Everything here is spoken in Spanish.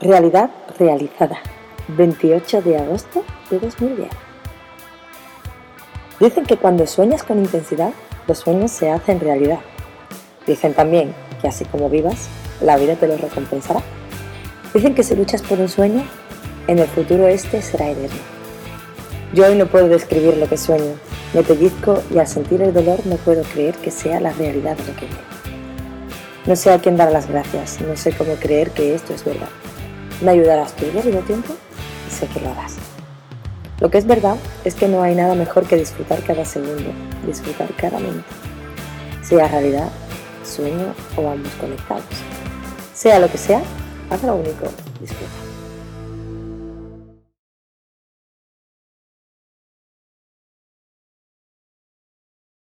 Realidad realizada. 28 de agosto de 2010. Dicen que cuando sueñas con intensidad, los sueños se hacen realidad. Dicen también que así como vivas, la vida te lo recompensará. Dicen que si luchas por un sueño, en el futuro este será eterno. Yo hoy no puedo describir lo que sueño, me pellizco y al sentir el dolor no puedo creer que sea la realidad lo que veo. No sé a quién dar las gracias, no sé cómo creer que esto es verdad. Me ayudarás tú, ya tiempo y sé que lo harás. Lo que es verdad es que no hay nada mejor que disfrutar cada segundo, disfrutar cada minuto. Sea realidad, sueño o ambos conectados. Sea lo que sea, haz lo único, disfruta.